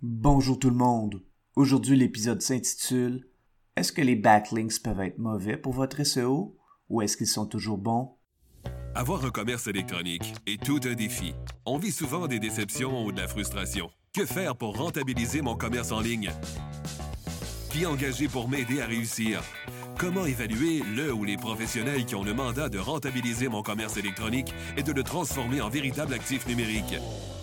Bonjour tout le monde. Aujourd'hui, l'épisode s'intitule Est-ce que les backlinks peuvent être mauvais pour votre SEO ou est-ce qu'ils sont toujours bons? Avoir un commerce électronique est tout un défi. On vit souvent des déceptions ou de la frustration. Que faire pour rentabiliser mon commerce en ligne? Qui engager pour m'aider à réussir? Comment évaluer le ou les professionnels qui ont le mandat de rentabiliser mon commerce électronique et de le transformer en véritable actif numérique?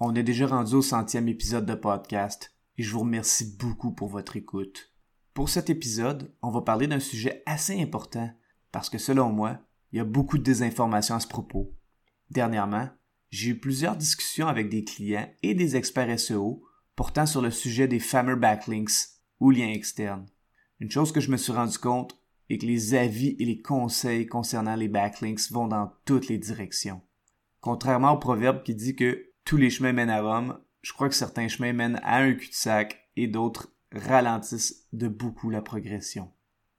On est déjà rendu au centième épisode de podcast et je vous remercie beaucoup pour votre écoute. Pour cet épisode, on va parler d'un sujet assez important parce que selon moi, il y a beaucoup de désinformation à ce propos. Dernièrement, j'ai eu plusieurs discussions avec des clients et des experts SEO portant sur le sujet des fameux backlinks ou liens externes. Une chose que je me suis rendu compte est que les avis et les conseils concernant les backlinks vont dans toutes les directions. Contrairement au proverbe qui dit que tous les chemins mènent à Rome. Je crois que certains chemins mènent à un cul-de-sac et d'autres ralentissent de beaucoup la progression.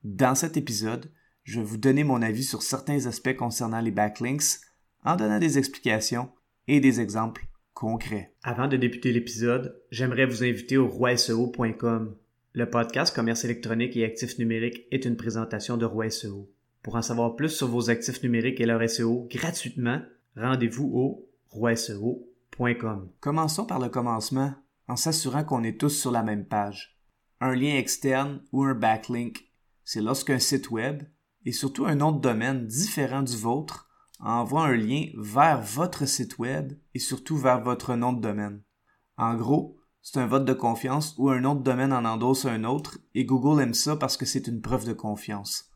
Dans cet épisode, je vais vous donner mon avis sur certains aspects concernant les backlinks en donnant des explications et des exemples concrets. Avant de débuter l'épisode, j'aimerais vous inviter au roiseo.com. Le podcast Commerce électronique et actifs numériques est une présentation de Roi SEO. Pour en savoir plus sur vos actifs numériques et leur SEO gratuitement, rendez-vous au roiseo.com. Commençons par le commencement en s'assurant qu'on est tous sur la même page. Un lien externe ou un backlink, c'est lorsqu'un site web et surtout un nom de domaine différent du vôtre envoie un lien vers votre site web et surtout vers votre nom de domaine. En gros, c'est un vote de confiance où un de domaine en endosse un autre et Google aime ça parce que c'est une preuve de confiance.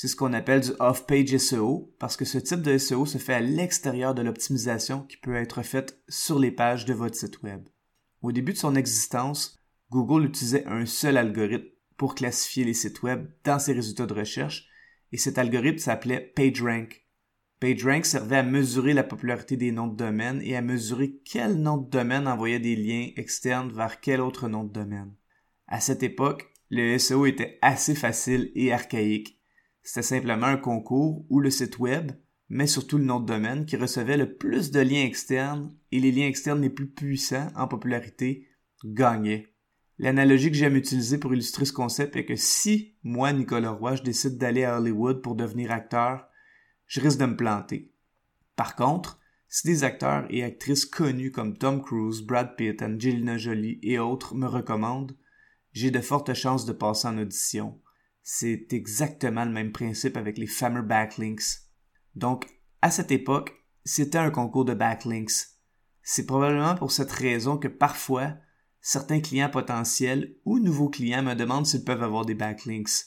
C'est ce qu'on appelle du off-page SEO parce que ce type de SEO se fait à l'extérieur de l'optimisation qui peut être faite sur les pages de votre site web. Au début de son existence, Google utilisait un seul algorithme pour classifier les sites web dans ses résultats de recherche et cet algorithme s'appelait PageRank. PageRank servait à mesurer la popularité des noms de domaine et à mesurer quel nom de domaine envoyait des liens externes vers quel autre nom de domaine. À cette époque, le SEO était assez facile et archaïque c'était simplement un concours où le site web, mais surtout le nom de domaine, qui recevait le plus de liens externes et les liens externes les plus puissants en popularité gagnait. L'analogie que j'aime utiliser pour illustrer ce concept est que si moi, Nicolas Roy, je décide d'aller à Hollywood pour devenir acteur, je risque de me planter. Par contre, si des acteurs et actrices connus comme Tom Cruise, Brad Pitt, Angelina Jolie et autres me recommandent, j'ai de fortes chances de passer en audition, c'est exactement le même principe avec les fameux backlinks. Donc, à cette époque, c'était un concours de backlinks. C'est probablement pour cette raison que parfois, certains clients potentiels ou nouveaux clients me demandent s'ils peuvent avoir des backlinks.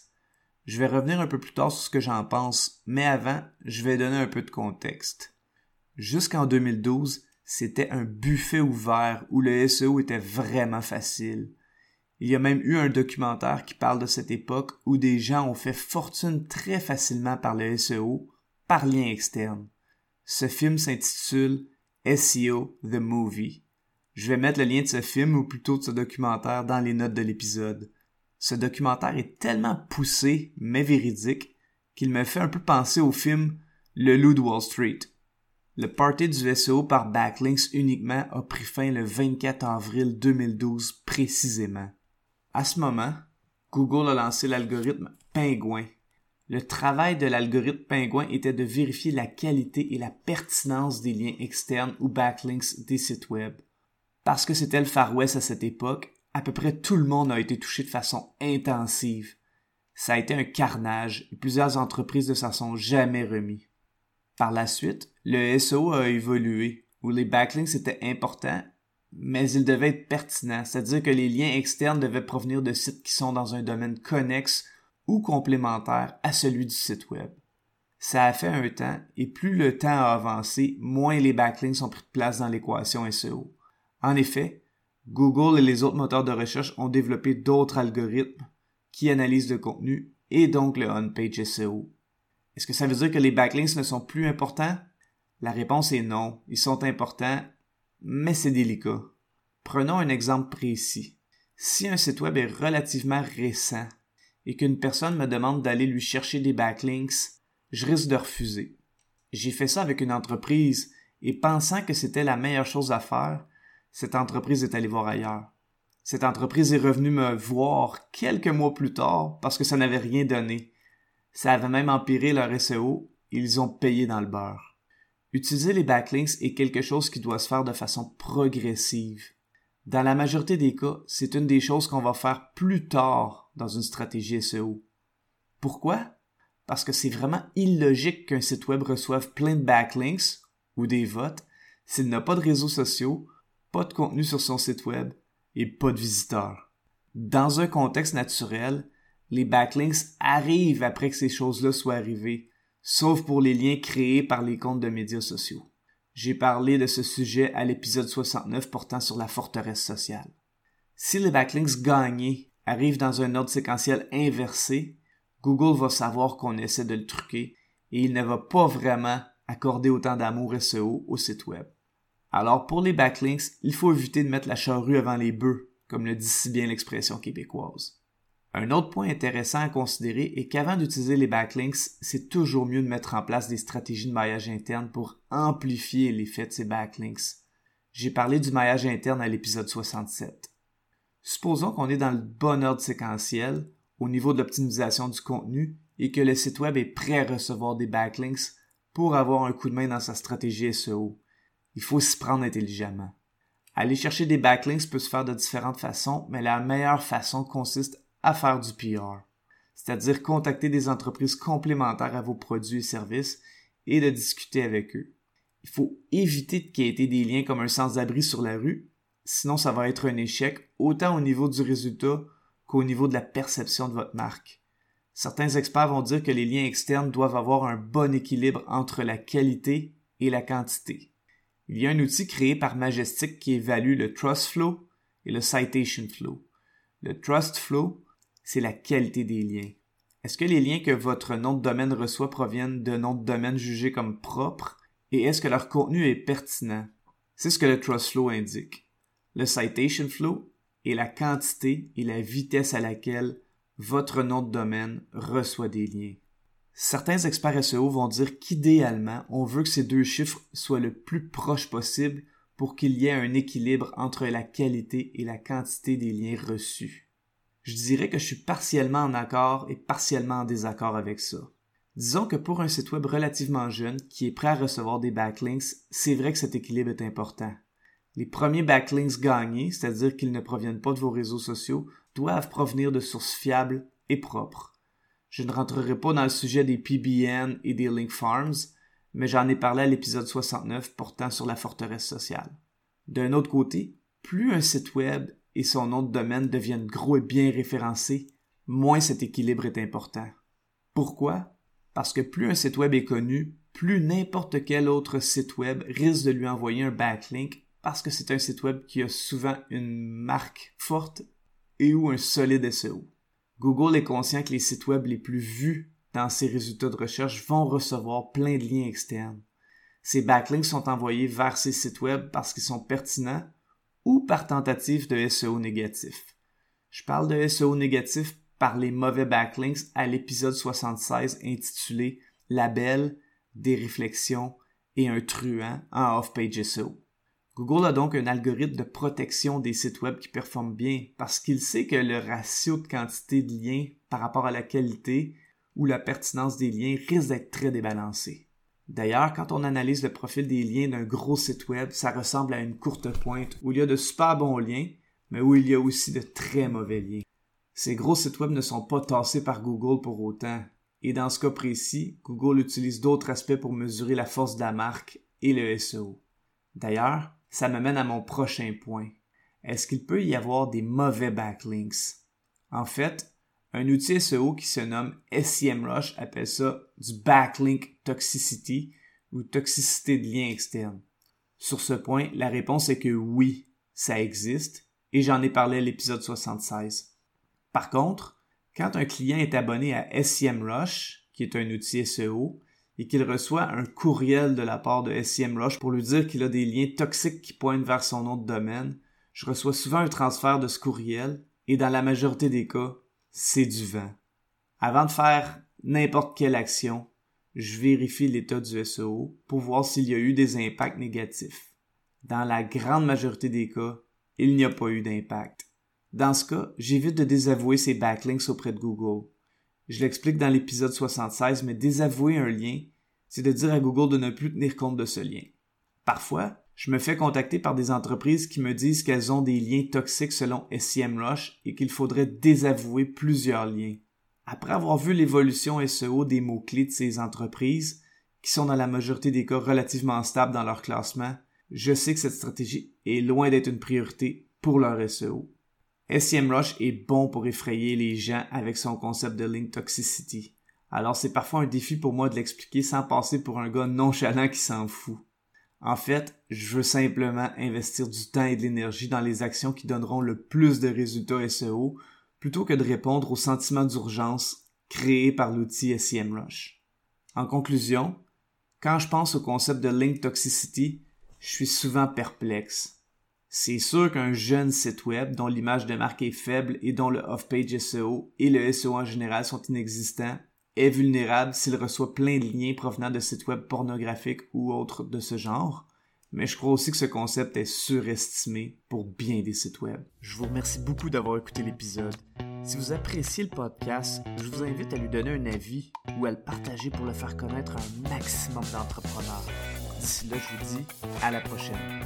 Je vais revenir un peu plus tard sur ce que j'en pense, mais avant, je vais donner un peu de contexte. Jusqu'en 2012, c'était un buffet ouvert où le SEO était vraiment facile. Il y a même eu un documentaire qui parle de cette époque où des gens ont fait fortune très facilement par le SEO, par lien externe. Ce film s'intitule SEO The Movie. Je vais mettre le lien de ce film ou plutôt de ce documentaire dans les notes de l'épisode. Ce documentaire est tellement poussé mais véridique qu'il me fait un peu penser au film Le Loup de Wall Street. Le party du SEO par backlinks uniquement a pris fin le 24 avril 2012 précisément. À ce moment, Google a lancé l'algorithme Pingouin. Le travail de l'algorithme Pingouin était de vérifier la qualité et la pertinence des liens externes ou backlinks des sites web. Parce que c'était le Far West à cette époque, à peu près tout le monde a été touché de façon intensive. Ça a été un carnage et plusieurs entreprises ne s'en sont jamais remis. Par la suite, le SEO a évolué, où les backlinks étaient importants mais il devait être pertinent, c'est-à-dire que les liens externes devaient provenir de sites qui sont dans un domaine connexe ou complémentaire à celui du site web. Ça a fait un temps, et plus le temps a avancé, moins les backlinks ont pris de place dans l'équation SEO. En effet, Google et les autres moteurs de recherche ont développé d'autres algorithmes qui analysent le contenu et donc le on-page SEO. Est-ce que ça veut dire que les backlinks ne sont plus importants? La réponse est non. Ils sont importants, mais c'est délicat. Prenons un exemple précis. Si un site web est relativement récent et qu'une personne me demande d'aller lui chercher des backlinks, je risque de refuser. J'ai fait ça avec une entreprise et pensant que c'était la meilleure chose à faire, cette entreprise est allée voir ailleurs. Cette entreprise est revenue me voir quelques mois plus tard parce que ça n'avait rien donné. Ça avait même empiré leur SEO ils ont payé dans le beurre. Utiliser les backlinks est quelque chose qui doit se faire de façon progressive. Dans la majorité des cas, c'est une des choses qu'on va faire plus tard dans une stratégie SEO. Pourquoi? Parce que c'est vraiment illogique qu'un site web reçoive plein de backlinks ou des votes s'il n'a pas de réseaux sociaux, pas de contenu sur son site web et pas de visiteurs. Dans un contexte naturel, les backlinks arrivent après que ces choses-là soient arrivées, sauf pour les liens créés par les comptes de médias sociaux. J'ai parlé de ce sujet à l'épisode 69 portant sur la forteresse sociale. Si les backlinks gagnés arrivent dans un ordre séquentiel inversé, Google va savoir qu'on essaie de le truquer et il ne va pas vraiment accorder autant d'amour SEO au site web. Alors pour les backlinks, il faut éviter de mettre la charrue avant les bœufs, comme le dit si bien l'expression québécoise. Un autre point intéressant à considérer est qu'avant d'utiliser les backlinks, c'est toujours mieux de mettre en place des stratégies de maillage interne pour amplifier l'effet de ces backlinks. J'ai parlé du maillage interne à l'épisode 67. Supposons qu'on est dans le bon ordre séquentiel au niveau de l'optimisation du contenu et que le site web est prêt à recevoir des backlinks pour avoir un coup de main dans sa stratégie SEO. Il faut s'y prendre intelligemment. Aller chercher des backlinks peut se faire de différentes façons, mais la meilleure façon consiste à faire du PR, c'est-à-dire contacter des entreprises complémentaires à vos produits et services et de discuter avec eux. Il faut éviter de quêter des liens comme un sans-abri sur la rue, sinon ça va être un échec autant au niveau du résultat qu'au niveau de la perception de votre marque. Certains experts vont dire que les liens externes doivent avoir un bon équilibre entre la qualité et la quantité. Il y a un outil créé par Majestic qui évalue le Trust Flow et le Citation Flow. Le Trust Flow, c'est la qualité des liens. Est-ce que les liens que votre nom de domaine reçoit proviennent de noms de domaine jugés comme propres et est-ce que leur contenu est pertinent? C'est ce que le Trust Flow indique. Le Citation Flow est la quantité et la vitesse à laquelle votre nom de domaine reçoit des liens. Certains experts SEO vont dire qu'idéalement, on veut que ces deux chiffres soient le plus proches possible pour qu'il y ait un équilibre entre la qualité et la quantité des liens reçus. Je dirais que je suis partiellement en accord et partiellement en désaccord avec ça. Disons que pour un site web relativement jeune qui est prêt à recevoir des backlinks, c'est vrai que cet équilibre est important. Les premiers backlinks gagnés, c'est-à-dire qu'ils ne proviennent pas de vos réseaux sociaux, doivent provenir de sources fiables et propres. Je ne rentrerai pas dans le sujet des PBN et des Link Farms, mais j'en ai parlé à l'épisode 69 portant sur la forteresse sociale. D'un autre côté, plus un site web et son nom de domaine deviennent gros et bien référencés, moins cet équilibre est important. Pourquoi? Parce que plus un site web est connu, plus n'importe quel autre site web risque de lui envoyer un backlink parce que c'est un site web qui a souvent une marque forte et ou un solide SEO. Google est conscient que les sites web les plus vus dans ses résultats de recherche vont recevoir plein de liens externes. Ces backlinks sont envoyés vers ces sites web parce qu'ils sont pertinents ou par tentative de SEO négatif. Je parle de SEO négatif par les mauvais backlinks à l'épisode 76 intitulé Label, des réflexions et un truand en off-page SEO. Google a donc un algorithme de protection des sites web qui performe bien parce qu'il sait que le ratio de quantité de liens par rapport à la qualité ou la pertinence des liens risque d'être très débalancé. D'ailleurs, quand on analyse le profil des liens d'un gros site web, ça ressemble à une courte pointe où il y a de super bons liens, mais où il y a aussi de très mauvais liens. Ces gros sites web ne sont pas tassés par Google pour autant. Et dans ce cas précis, Google utilise d'autres aspects pour mesurer la force de la marque et le SEO. D'ailleurs, ça me mène à mon prochain point. Est-ce qu'il peut y avoir des mauvais backlinks? En fait, un outil SEO qui se nomme SEMrush appelle ça du backlink toxicity ou toxicité de lien externe. Sur ce point, la réponse est que oui, ça existe et j'en ai parlé à l'épisode 76. Par contre, quand un client est abonné à SEMrush, qui est un outil SEO, et qu'il reçoit un courriel de la part de SEMrush pour lui dire qu'il a des liens toxiques qui pointent vers son nom de domaine, je reçois souvent un transfert de ce courriel et dans la majorité des cas, c'est du vent. Avant de faire n'importe quelle action, je vérifie l'état du SEO pour voir s'il y a eu des impacts négatifs. Dans la grande majorité des cas, il n'y a pas eu d'impact. Dans ce cas, j'évite de désavouer ces backlinks auprès de Google. Je l'explique dans l'épisode 76, mais désavouer un lien, c'est de dire à Google de ne plus tenir compte de ce lien. Parfois, je me fais contacter par des entreprises qui me disent qu'elles ont des liens toxiques selon SEMrush et qu'il faudrait désavouer plusieurs liens. Après avoir vu l'évolution SEO des mots-clés de ces entreprises, qui sont dans la majorité des cas relativement stables dans leur classement, je sais que cette stratégie est loin d'être une priorité pour leur SEO. SEMrush est bon pour effrayer les gens avec son concept de link toxicity. Alors c'est parfois un défi pour moi de l'expliquer sans passer pour un gars nonchalant qui s'en fout. En fait, je veux simplement investir du temps et de l'énergie dans les actions qui donneront le plus de résultats SEO plutôt que de répondre au sentiment d'urgence créé par l'outil SEMrush. En conclusion, quand je pense au concept de link toxicity, je suis souvent perplexe. C'est sûr qu'un jeune site web dont l'image de marque est faible et dont le off-page SEO et le SEO en général sont inexistants est vulnérable s'il reçoit plein de liens provenant de sites web pornographiques ou autres de ce genre, mais je crois aussi que ce concept est surestimé pour bien des sites web. Je vous remercie beaucoup d'avoir écouté l'épisode. Si vous appréciez le podcast, je vous invite à lui donner un avis ou à le partager pour le faire connaître à un maximum d'entrepreneurs. D'ici là, je vous dis à la prochaine.